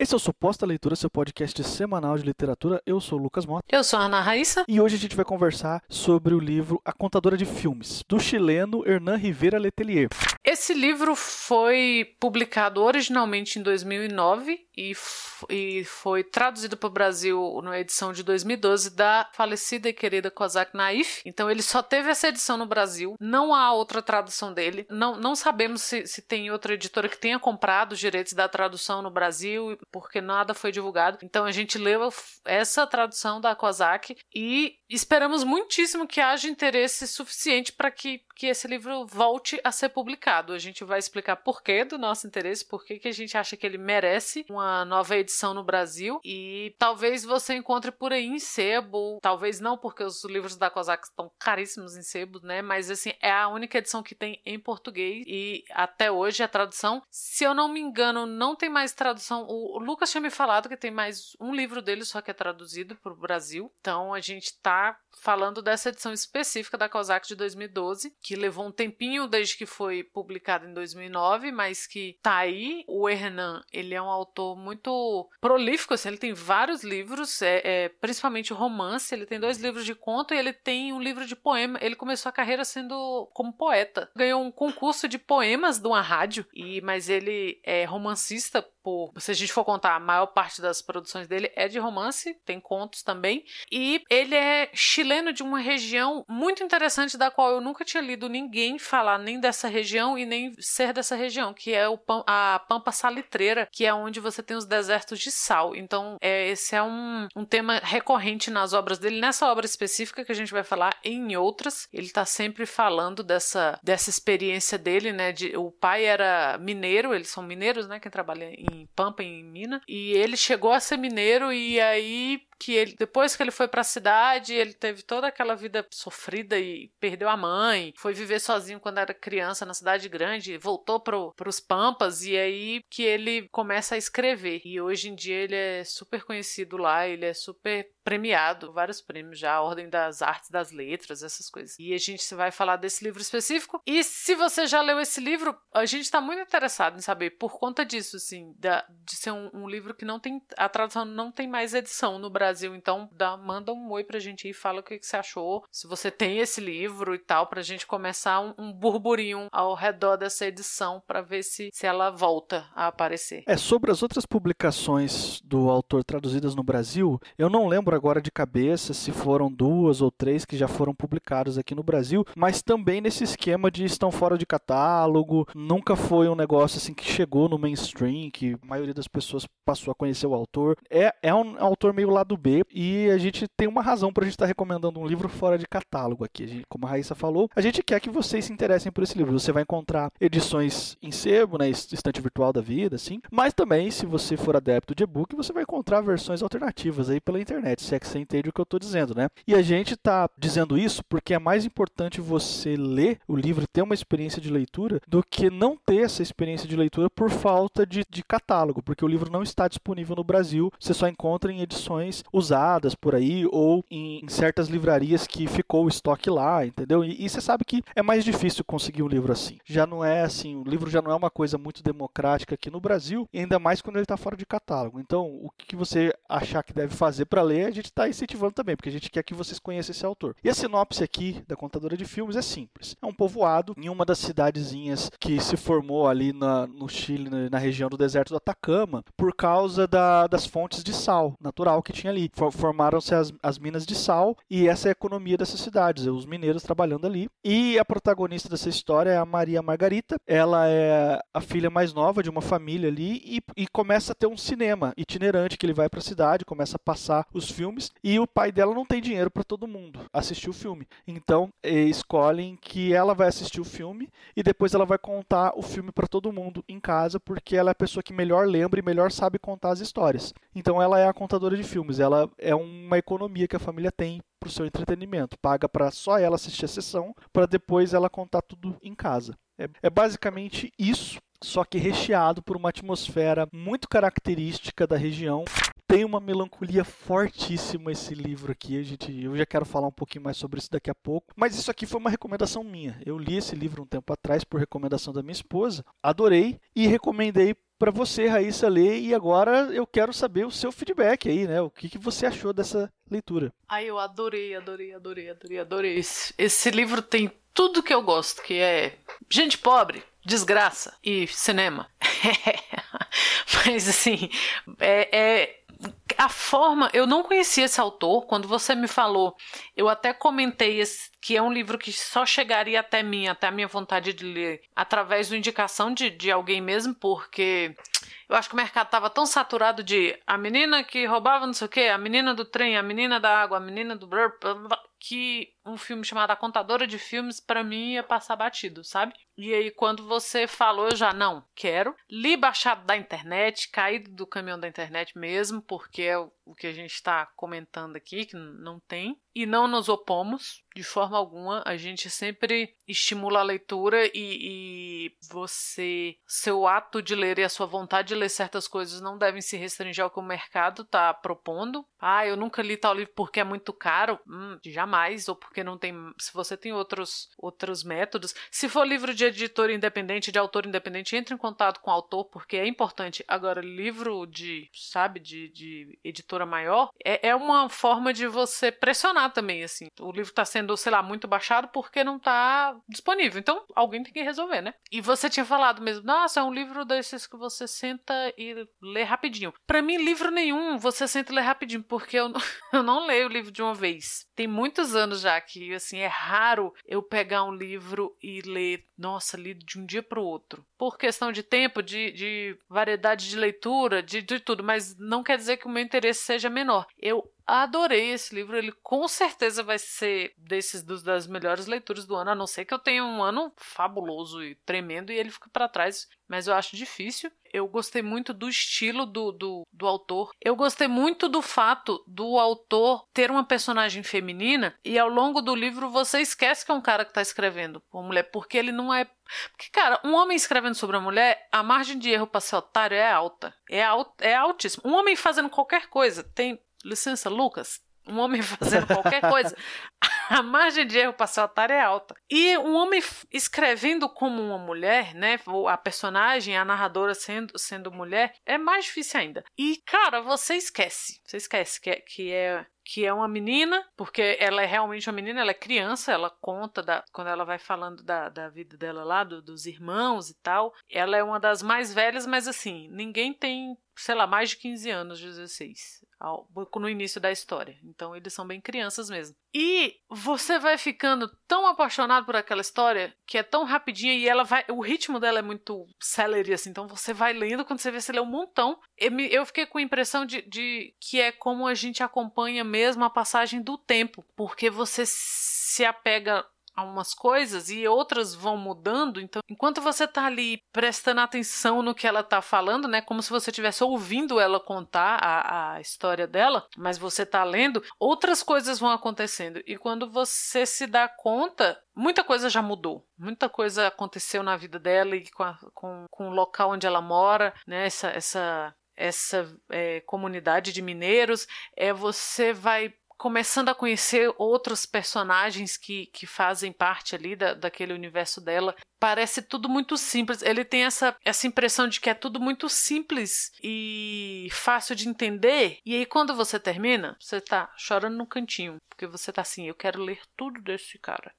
Esse é o Suposta Leitura, seu podcast semanal de literatura. Eu sou o Lucas Mota. Eu sou a Ana Raíssa. E hoje a gente vai conversar sobre o livro A Contadora de Filmes, do chileno Hernan Rivera Letelier. Esse livro foi publicado originalmente em 2009 e, e foi traduzido para o Brasil na edição de 2012 da falecida e querida Kozak Naif. Então ele só teve essa edição no Brasil, não há outra tradução dele. Não, não sabemos se, se tem outra editora que tenha comprado os direitos da tradução no Brasil, porque nada foi divulgado. Então a gente leu essa tradução da Kozak e esperamos muitíssimo que haja interesse suficiente para que, que esse livro volte a ser publicado. A gente vai explicar porquê do nosso interesse, por que a gente acha que ele merece uma nova edição no Brasil e talvez você encontre por aí em sebo, talvez não porque os livros da Kozak estão caríssimos em sebo, né? Mas assim, é a única edição que tem em português e até hoje a tradução, se eu não me engano, não tem mais tradução. O Lucas tinha me falado que tem mais um livro dele só que é traduzido para o Brasil. Então a gente tá falando dessa edição específica da Kozak de 2012, que levou um tempinho desde que foi publicada em 2009, mas que tá aí. O Hernan, ele é um autor muito prolífico, assim, ele tem vários livros, é, é, principalmente romance, ele tem dois livros de conto e ele tem um livro de poema. Ele começou a carreira sendo como poeta. Ganhou um concurso de poemas de uma rádio, e mas ele é romancista por, se a gente for contar, a maior parte das produções dele é de romance, tem contos também, e ele é chileno de uma região muito interessante da qual eu nunca tinha lido ninguém falar nem dessa região e nem ser dessa região, que é o, a Pampa Salitreira, que é onde você tem os desertos de sal. Então, é, esse é um, um tema recorrente nas obras dele, nessa obra específica que a gente vai falar, em outras, ele está sempre falando dessa, dessa experiência dele, né? De, o pai era mineiro, eles são mineiros, né? Quem trabalha em em Pampa, em E ele chegou a ser mineiro e aí que ele depois que ele foi para a cidade, ele teve toda aquela vida sofrida e perdeu a mãe, foi viver sozinho quando era criança na cidade grande, voltou para os Pampas e aí que ele começa a escrever. E hoje em dia ele é super conhecido lá, ele é super premiado, vários prêmios já, a Ordem das Artes das Letras, essas coisas. E a gente vai falar desse livro específico. E se você já leu esse livro, a gente está muito interessado em saber por conta disso, assim, da, de ser um, um livro que não tem a tradução não tem mais edição no Brasil Brasil. Então, dá, manda um oi pra gente e fala o que, que, você achou. Se você tem esse livro e tal, pra gente começar um, um burburinho ao redor dessa edição para ver se, se ela volta a aparecer. É, sobre as outras publicações do autor traduzidas no Brasil, eu não lembro agora de cabeça se foram duas ou três que já foram publicadas aqui no Brasil, mas também nesse esquema de estão fora de catálogo, nunca foi um negócio assim que chegou no mainstream, que a maioria das pessoas passou a conhecer o autor. É, é um autor meio lado B e a gente tem uma razão para a gente estar tá recomendando um livro fora de catálogo aqui. Gente, como a Raíssa falou, a gente quer que vocês se interessem por esse livro. Você vai encontrar edições em sebo, né, estante virtual da vida, assim, mas também, se você for adepto de e-book, você vai encontrar versões alternativas aí pela internet, se é que você entende o que eu estou dizendo, né? E a gente está dizendo isso porque é mais importante você ler o livro, ter uma experiência de leitura, do que não ter essa experiência de leitura por falta de, de catálogo, porque o livro não está disponível no Brasil, você só encontra em edições usadas por aí ou em, certas livrarias que ficou o estoque lá, entendeu? E, e você sabe que é mais difícil conseguir um livro assim. Já não é assim, o livro já não é uma coisa muito democrática aqui no Brasil, e ainda mais quando ele está fora de catálogo. Então, o que você achar que deve fazer para ler, a gente está incentivando também, porque a gente quer que vocês conheçam esse autor. E a sinopse aqui da contadora de filmes é simples. É um povoado em uma das cidadezinhas que se formou ali na, no Chile, na, na região do deserto do Atacama, por causa da, das fontes de sal natural que tinha ali ali. Formaram-se as, as minas de sal e essa é a economia dessas cidades, os mineiros trabalhando ali. E a protagonista dessa história é a Maria Margarita. Ela é a filha mais nova de uma família ali e, e começa a ter um cinema itinerante que ele vai para a cidade, começa a passar os filmes e o pai dela não tem dinheiro para todo mundo assistir o filme. Então escolhem que ela vai assistir o filme e depois ela vai contar o filme para todo mundo em casa porque ela é a pessoa que melhor lembra e melhor sabe contar as histórias. Então ela é a contadora de filmes. Ela é uma economia que a família tem para o seu entretenimento. Paga para só ela assistir a sessão, para depois ela contar tudo em casa. É, é basicamente isso, só que recheado por uma atmosfera muito característica da região tem uma melancolia fortíssima esse livro aqui. A gente, eu já quero falar um pouquinho mais sobre isso daqui a pouco. Mas isso aqui foi uma recomendação minha. Eu li esse livro um tempo atrás por recomendação da minha esposa, adorei e recomendei para você, Raíssa, ler e agora eu quero saber o seu feedback aí, né? O que, que você achou dessa leitura? Ai, eu adorei, adorei, adorei, adorei, adorei. Esse, esse livro tem tudo que eu gosto, que é gente pobre, desgraça e cinema. Mas assim, é, é, a forma. Eu não conhecia esse autor. Quando você me falou, eu até comentei que é um livro que só chegaria até mim, até a minha vontade de ler, através da indicação de, de alguém mesmo, porque eu acho que o mercado estava tão saturado de a menina que roubava não sei o quê, a menina do trem, a menina da água, a menina do que um filme chamado A Contadora de Filmes para mim ia passar batido, sabe? E aí quando você falou, eu já não quero. Li baixado da internet, caído do caminhão da internet mesmo, porque é o que a gente está comentando aqui, que não tem. E não nos opomos de forma alguma. A gente sempre estimula a leitura e, e você, seu ato de ler e a sua vontade de ler certas coisas não devem se restringir ao que o mercado está propondo. Ah, eu nunca li tal livro porque é muito caro. Hum, jamais, ou porque não tem. Se você tem outros, outros métodos. Se for livro de editor independente, de autor independente, entre em contato com o autor, porque é importante. Agora, livro de, sabe, de, de editora maior, é, é uma forma de você pressionar também, assim. O livro está sendo, sei lá, muito baixado porque não está disponível. Então, alguém tem que resolver, né? E você tinha falado mesmo, nossa, é um livro desses que você senta e lê rapidinho. Para mim, livro nenhum você senta e lê rapidinho, porque eu, eu não leio o livro de uma vez. Tem muitos anos já que, assim, é raro eu pegar um livro e ler, nossa, li de um dia para outro. Por questão de tempo, de, de variedade de leitura, de, de tudo, mas não quer dizer que o meu interesse seja menor. Eu adorei esse livro, ele com certeza vai ser desses dos, das melhores leituras do ano, a não ser que eu tenha um ano fabuloso e tremendo e ele fique para trás, mas eu acho difícil. Eu gostei muito do estilo do, do, do autor. Eu gostei muito do fato do autor ter uma personagem feminina e ao longo do livro você esquece que é um cara que está escrevendo uma mulher, porque ele não é porque, cara, um homem escrevendo sobre a mulher, a margem de erro para ser otário é alta. É, alt, é altíssima. Um homem fazendo qualquer coisa, tem. Licença, Lucas, um homem fazendo qualquer coisa, a margem de erro para ser otário é alta. E um homem escrevendo como uma mulher, né? A personagem, a narradora sendo, sendo mulher, é mais difícil ainda. E, cara, você esquece. Você esquece que é, que é que é uma menina, porque ela é realmente uma menina, ela é criança, ela conta da, quando ela vai falando da, da vida dela lá, do, dos irmãos e tal. Ela é uma das mais velhas, mas assim, ninguém tem, sei lá, mais de 15 anos, 16 no início da história. Então eles são bem crianças mesmo. E você vai ficando tão apaixonado por aquela história que é tão rapidinha e ela vai. O ritmo dela é muito celery, assim. Então você vai lendo, quando você vê, você lê um montão. Eu fiquei com a impressão de, de que é como a gente acompanha mesmo a passagem do tempo. Porque você se apega a umas coisas e outras vão mudando. Então, enquanto você tá ali prestando atenção no que ela tá falando, né, como se você estivesse ouvindo ela contar a, a história dela, mas você tá lendo, outras coisas vão acontecendo. E quando você se dá conta, muita coisa já mudou. Muita coisa aconteceu na vida dela e com, a, com, com o local onde ela mora, né, essa, essa essa é, comunidade de mineiros, é você vai começando a conhecer outros personagens que, que fazem parte ali da, daquele universo dela. Parece tudo muito simples. Ele tem essa, essa impressão de que é tudo muito simples e fácil de entender. E aí, quando você termina, você tá chorando no cantinho. Porque você tá assim, eu quero ler tudo desse cara.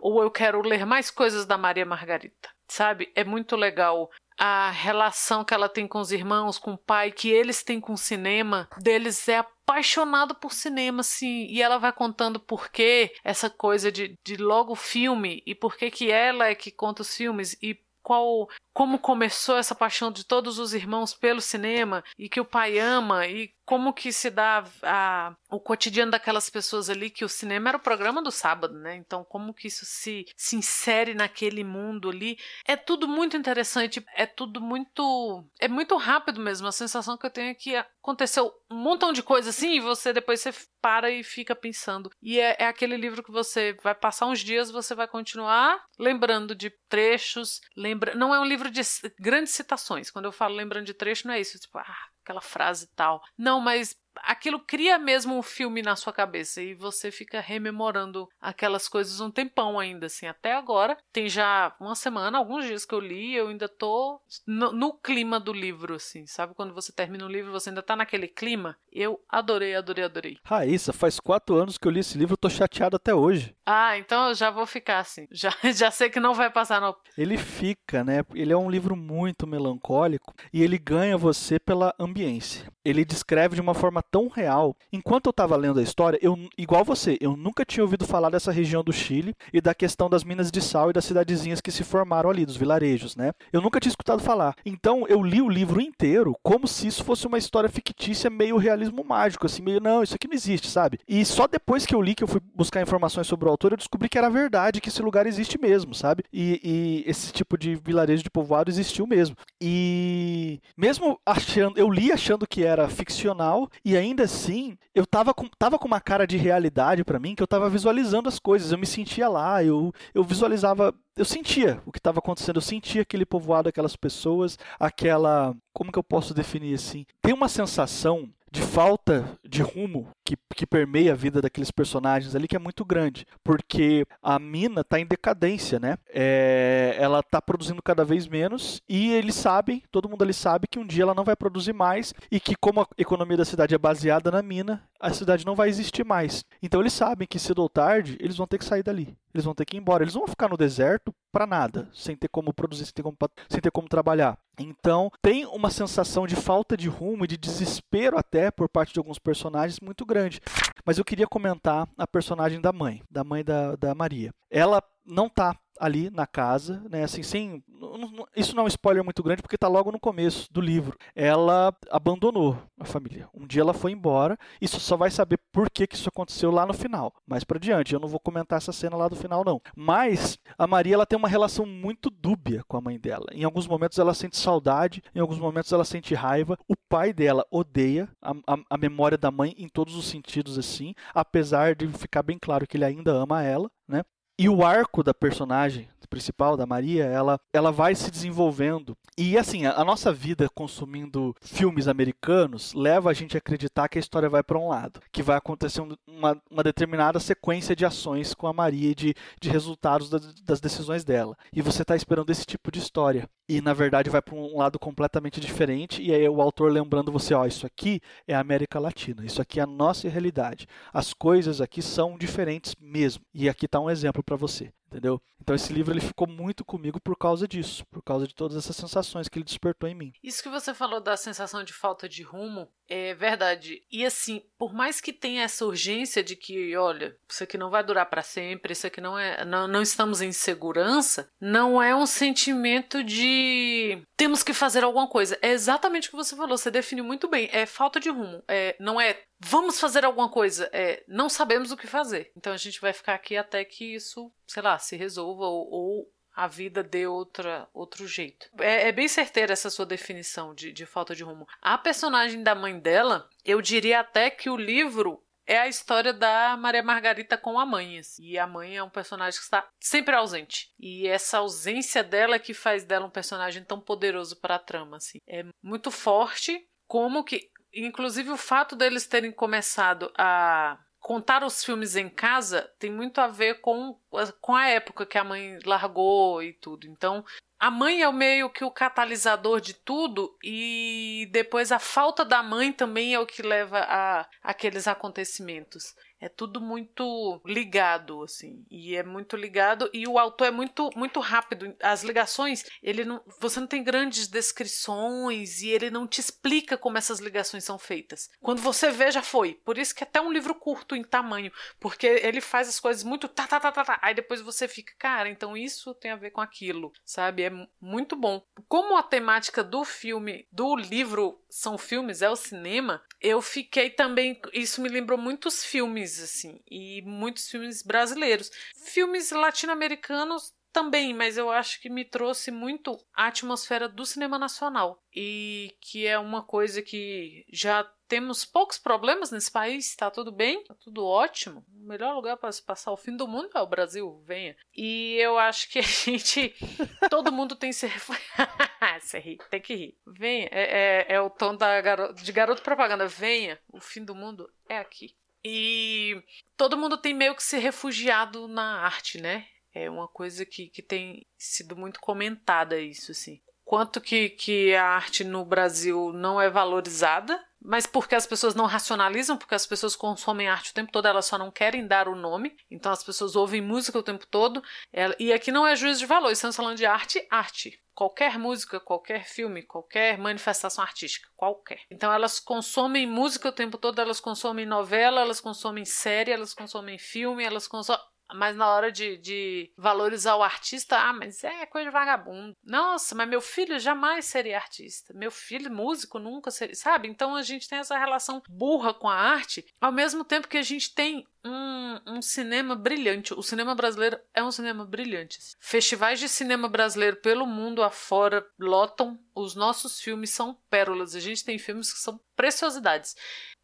Ou eu quero ler mais coisas da Maria Margarita. Sabe? É muito legal a relação que ela tem com os irmãos, com o pai, que eles têm com o cinema, deles é apaixonado por cinema, assim, e ela vai contando por que essa coisa de, de logo filme e por que que ela é que conta os filmes e qual como começou essa paixão de todos os irmãos pelo cinema e que o pai ama e como que se dá a, o cotidiano daquelas pessoas ali que o cinema era o programa do sábado, né? Então como que isso se, se insere naquele mundo ali? É tudo muito interessante, é tudo muito é muito rápido mesmo. A sensação que eu tenho é que aconteceu um montão de coisa assim e você depois você para e fica pensando. E é, é aquele livro que você vai passar uns dias, você vai continuar lembrando de trechos, lembra, não é um livro livro de grandes citações. Quando eu falo lembrando de trecho, não é isso, tipo, ah, aquela frase tal. Não, mas aquilo cria mesmo um filme na sua cabeça e você fica rememorando aquelas coisas um tempão ainda, assim, até agora. Tem já uma semana, alguns dias que eu li, eu ainda tô no, no clima do livro, assim, sabe? Quando você termina o livro, você ainda tá naquele clima. Eu adorei, adorei, adorei. Raíssa, faz quatro anos que eu li esse livro, eu tô chateado até hoje. Ah, então eu já vou ficar assim. Já, já sei que não vai passar no. Ele fica, né? Ele é um livro muito melancólico e ele ganha você pela ambiência. Ele descreve de uma forma tão real. Enquanto eu estava lendo a história, eu, igual você, eu nunca tinha ouvido falar dessa região do Chile e da questão das minas de sal e das cidadezinhas que se formaram ali, dos vilarejos, né? Eu nunca tinha escutado falar. Então eu li o livro inteiro como se isso fosse uma história fictícia, meio realismo mágico, assim, meio, não, isso aqui não existe, sabe? E só depois que eu li, que eu fui buscar informações sobre o autor, eu descobri que era verdade, que esse lugar existe mesmo, sabe? E, e esse tipo de vilarejo de povoado existiu mesmo. E mesmo achando, eu li achando que era ficcional e ainda assim eu tava com, tava com uma cara de realidade para mim que eu tava visualizando as coisas, eu me sentia lá, eu, eu visualizava eu sentia o que estava acontecendo, eu sentia aquele povoado, aquelas pessoas, aquela. Como que eu posso definir assim? Tem uma sensação de falta de rumo que, que permeia a vida daqueles personagens ali que é muito grande, porque a mina está em decadência, né? É, ela está produzindo cada vez menos e eles sabem, todo mundo ali sabe que um dia ela não vai produzir mais e que como a economia da cidade é baseada na mina, a cidade não vai existir mais. Então eles sabem que cedo ou tarde eles vão ter que sair dali. Eles vão ter que ir embora. Eles vão ficar no deserto para nada, sem ter como produzir, sem ter como, sem ter como trabalhar. Então, tem uma sensação de falta de rumo e de desespero até por parte de alguns personagens muito grande grande. Mas eu queria comentar a personagem da mãe, da mãe da, da Maria. Ela não tá ali na casa, né? Assim, sem. Isso não é um spoiler muito grande porque está logo no começo do livro. Ela abandonou a família. Um dia ela foi embora. Isso só vai saber por que, que isso aconteceu lá no final. Mais para diante. Eu não vou comentar essa cena lá do final, não. Mas a Maria ela tem uma relação muito dúbia com a mãe dela. Em alguns momentos ela sente saudade, em alguns momentos ela sente raiva. O pai dela odeia a, a, a memória da mãe em todos os sentidos, assim, apesar de ficar bem claro que ele ainda ama ela, né? E o arco da personagem principal, da Maria, ela, ela vai se desenvolvendo. E assim, a, a nossa vida consumindo filmes americanos leva a gente a acreditar que a história vai para um lado, que vai acontecer uma, uma determinada sequência de ações com a Maria e de, de resultados das, das decisões dela. E você está esperando esse tipo de história. E na verdade vai para um lado completamente diferente. E aí o autor lembrando você: ó, isso aqui é a América Latina, isso aqui é a nossa realidade. As coisas aqui são diferentes mesmo. E aqui está um exemplo para você entendeu? Então esse livro ele ficou muito comigo por causa disso, por causa de todas essas sensações que ele despertou em mim. Isso que você falou da sensação de falta de rumo é verdade. E assim, por mais que tenha essa urgência de que, olha, isso aqui não vai durar para sempre, isso aqui não é, não, não estamos em segurança, não é um sentimento de temos que fazer alguma coisa. É exatamente o que você falou, você definiu muito bem. É falta de rumo. É, não é vamos fazer alguma coisa. É, não sabemos o que fazer. Então a gente vai ficar aqui até que isso, sei lá, se resolva ou, ou a vida dê outra, outro jeito. É, é, bem certeira essa sua definição de, de falta de rumo. A personagem da mãe dela, eu diria até que o livro é a história da Maria Margarita com a mãe. Assim. E a mãe é um personagem que está sempre ausente. E essa ausência dela é que faz dela um personagem tão poderoso para a trama. Assim. É muito forte, como que Inclusive, o fato deles terem começado a contar os filmes em casa tem muito a ver com, com a época que a mãe largou e tudo. Então, a mãe é o meio que o catalisador de tudo e depois a falta da mãe também é o que leva a aqueles acontecimentos é tudo muito ligado assim e é muito ligado e o autor é muito muito rápido. As ligações ele não você não tem grandes descrições e ele não te explica como essas ligações são feitas. Quando você vê já foi. Por isso que é até um livro curto em tamanho porque ele faz as coisas muito tá tá tá tá, tá. aí depois você fica cara então isso tem a ver com aquilo sabe? É muito bom. Como a temática do filme do livro são filmes é o cinema eu fiquei também isso me lembrou muitos filmes assim, e muitos filmes brasileiros. Filmes latino-americanos também, mas eu acho que me trouxe muito a atmosfera do cinema nacional. E que é uma coisa que já temos poucos problemas nesse país, está tudo bem, está tudo ótimo. O melhor lugar para se passar o fim do mundo é o Brasil, venha. E eu acho que a gente. todo mundo tem se Você ri, tem que rir. Venha, é, é, é o tom da garo... de garoto propaganda. Venha, o fim do mundo é aqui. E todo mundo tem meio que se refugiado na arte, né? É uma coisa que, que tem sido muito comentada isso, assim. Quanto que, que a arte no Brasil não é valorizada, mas porque as pessoas não racionalizam, porque as pessoas consomem arte o tempo todo, elas só não querem dar o nome, então as pessoas ouvem música o tempo todo, e aqui não é juízo de valor, estamos falando de arte, arte. Qualquer música, qualquer filme, qualquer manifestação artística, qualquer. Então elas consomem música o tempo todo, elas consomem novela, elas consomem série, elas consomem filme, elas consomem mas na hora de, de valorizar o artista, ah, mas é coisa de vagabundo. Nossa, mas meu filho jamais seria artista. Meu filho, músico, nunca seria. Sabe? Então a gente tem essa relação burra com a arte, ao mesmo tempo que a gente tem um, um, cinema brilhante. O cinema brasileiro é um cinema brilhante. Festivais de cinema brasileiro pelo mundo afora lotam. Os nossos filmes são pérolas. A gente tem filmes que são preciosidades.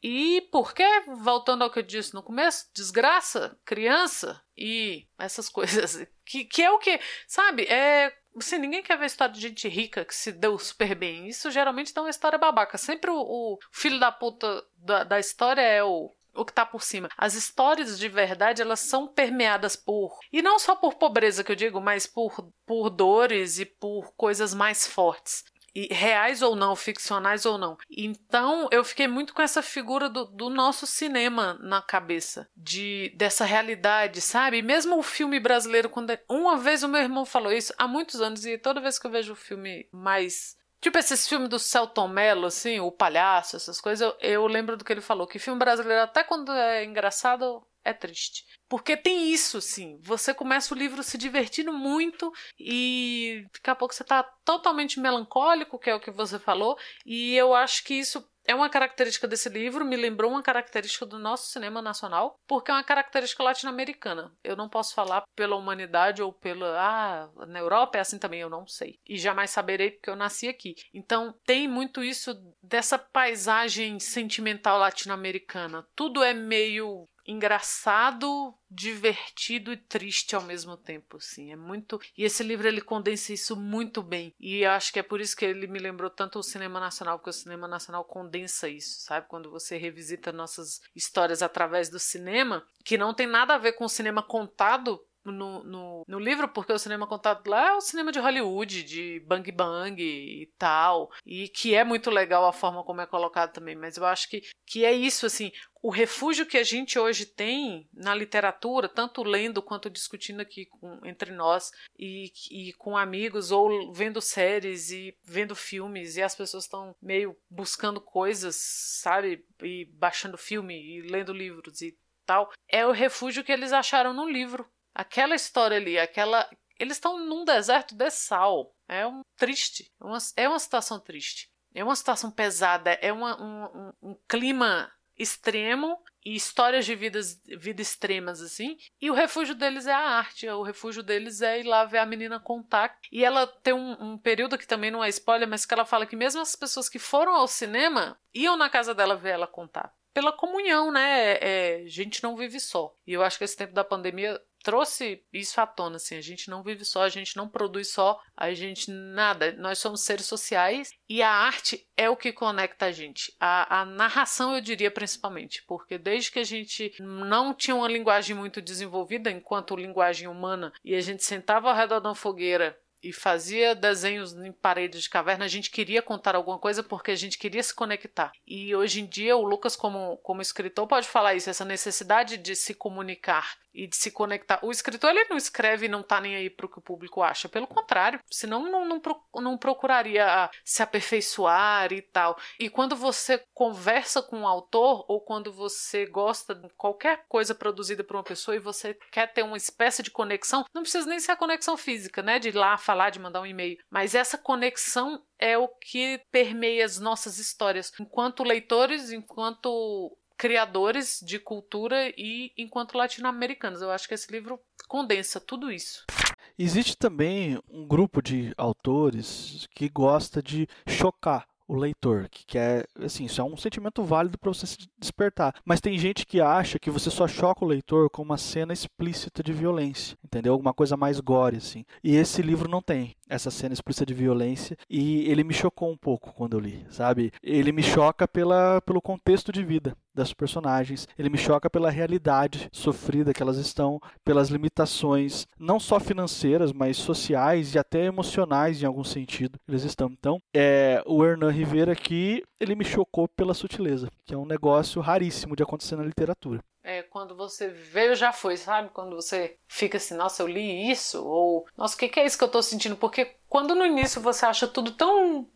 E por que, voltando ao que eu disse no começo, desgraça, criança e essas coisas, que, que é o que, sabe, é Assim, ninguém quer ver história de gente rica que se deu super bem. Isso geralmente dá uma história babaca. Sempre o, o filho da puta da, da história é o o que está por cima. As histórias de verdade, elas são permeadas por. E não só por pobreza que eu digo, mas por, por dores e por coisas mais fortes e reais ou não, ficcionais ou não. Então eu fiquei muito com essa figura do, do nosso cinema na cabeça, de dessa realidade, sabe? Mesmo o filme brasileiro, quando é, uma vez o meu irmão falou isso há muitos anos e toda vez que eu vejo o filme mais Tipo esses filmes do Celton Mello, assim, o palhaço, essas coisas, eu, eu lembro do que ele falou, que filme brasileiro, até quando é engraçado, é triste. Porque tem isso, sim. Você começa o livro se divertindo muito e daqui a pouco você está totalmente melancólico, que é o que você falou, e eu acho que isso é uma característica desse livro, me lembrou uma característica do nosso cinema nacional, porque é uma característica latino-americana. Eu não posso falar pela humanidade ou pela. Ah, na Europa é assim também, eu não sei. E jamais saberei porque eu nasci aqui. Então tem muito isso dessa paisagem sentimental latino-americana. Tudo é meio engraçado, divertido e triste ao mesmo tempo, assim. É muito e esse livro ele condensa isso muito bem. E acho que é por isso que ele me lembrou tanto o cinema nacional, porque o cinema nacional condensa isso, sabe? Quando você revisita nossas histórias através do cinema, que não tem nada a ver com o cinema contado no, no, no, livro, porque o cinema contado lá é o cinema de Hollywood, de bang bang e tal, e que é muito legal a forma como é colocado também, mas eu acho que, que é isso, assim, o refúgio que a gente hoje tem na literatura, tanto lendo quanto discutindo aqui com, entre nós e, e com amigos, ou vendo séries e vendo filmes, e as pessoas estão meio buscando coisas, sabe, e baixando filme e lendo livros e tal, é o refúgio que eles acharam no livro Aquela história ali, aquela. Eles estão num deserto de sal. É um triste. É uma, é uma situação triste. É uma situação pesada. É uma, um, um, um clima extremo e histórias de vidas, vida extremas assim. E o refúgio deles é a arte, o refúgio deles é ir lá ver a menina contar. E ela tem um, um, período que também não é spoiler, mas que ela fala que mesmo as pessoas que foram ao cinema iam na casa dela ver ela contar. Pela comunhão, né? É, é gente não vive só. E eu acho que esse tempo da pandemia trouxe isso à tona, assim, a gente não vive só, a gente não produz só, a gente nada, nós somos seres sociais e a arte é o que conecta a gente. A, a narração, eu diria principalmente, porque desde que a gente não tinha uma linguagem muito desenvolvida enquanto linguagem humana e a gente sentava ao redor de fogueira e fazia desenhos em paredes de caverna, a gente queria contar alguma coisa porque a gente queria se conectar. E hoje em dia o Lucas como, como escritor pode falar isso, essa necessidade de se comunicar e de se conectar. O escritor ele não escreve e não tá nem aí pro que o público acha. Pelo contrário, senão não, não, não procuraria se aperfeiçoar e tal. E quando você conversa com um autor ou quando você gosta de qualquer coisa produzida por uma pessoa e você quer ter uma espécie de conexão, não precisa nem ser a conexão física, né? De ir lá falar, de mandar um e-mail. Mas essa conexão é o que permeia as nossas histórias, enquanto leitores, enquanto criadores de cultura e enquanto latino-americanos. Eu acho que esse livro condensa tudo isso. Existe também um grupo de autores que gosta de chocar o leitor, que quer, assim, isso é um sentimento válido para você se despertar. Mas tem gente que acha que você só choca o leitor com uma cena explícita de violência, entendeu? Alguma coisa mais gore, assim. E esse livro não tem essa cena explícita de violência e ele me chocou um pouco quando eu li, sabe? Ele me choca pela, pelo contexto de vida das personagens, ele me choca pela realidade sofrida que elas estão, pelas limitações não só financeiras, mas sociais e até emocionais em algum sentido eles estão. Então, é, o Hernan Rivera aqui, ele me chocou pela sutileza, que é um negócio raríssimo de acontecer na literatura. É, quando você veio já foi, sabe? Quando você fica assim, nossa, eu li isso, ou nossa, o que, que é isso que eu tô sentindo? Porque quando no início você acha tudo tão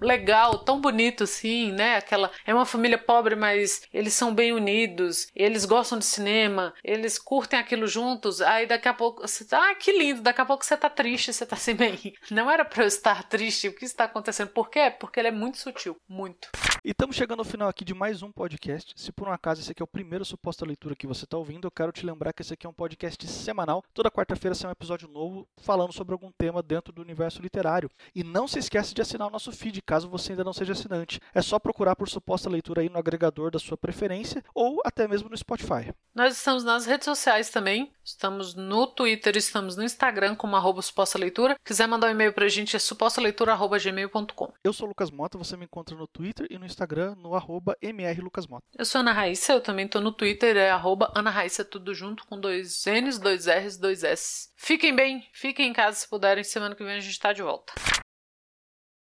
legal, tão bonito assim, né? Aquela é uma família pobre, mas eles são bem unidos, eles gostam de cinema, eles curtem aquilo juntos. Aí daqui a pouco você tá, ah, que lindo, daqui a pouco você tá triste, você tá assim bem. Não era para eu estar triste, o que está acontecendo? Por quê? Porque ele é muito sutil, muito. E estamos chegando ao final aqui de mais um podcast. Se por um acaso esse aqui é o primeiro suposta leitura que você está ouvindo, eu quero te lembrar que esse aqui é um podcast semanal. Toda quarta-feira sai um episódio novo falando sobre algum tema dentro do universo literário. E não se esqueça de assinar o nosso feed, caso você ainda não seja assinante. É só procurar por suposta leitura aí no agregador da sua preferência ou até mesmo no Spotify. Nós estamos nas redes sociais também. Estamos no Twitter, estamos no Instagram como arroba suposta leitura. Quiser mandar um e-mail pra gente é supostaleitura.gmail.com. Eu sou o Lucas Mota, você me encontra no Twitter e no Instagram no arroba mrlucasmota. Eu sou Ana Raíssa, eu também tô no Twitter, é arroba Ana Raíssa, tudo junto com dois N's, dois R's, dois S. Fiquem bem, fiquem em casa se puderem, semana que vem a gente tá de volta.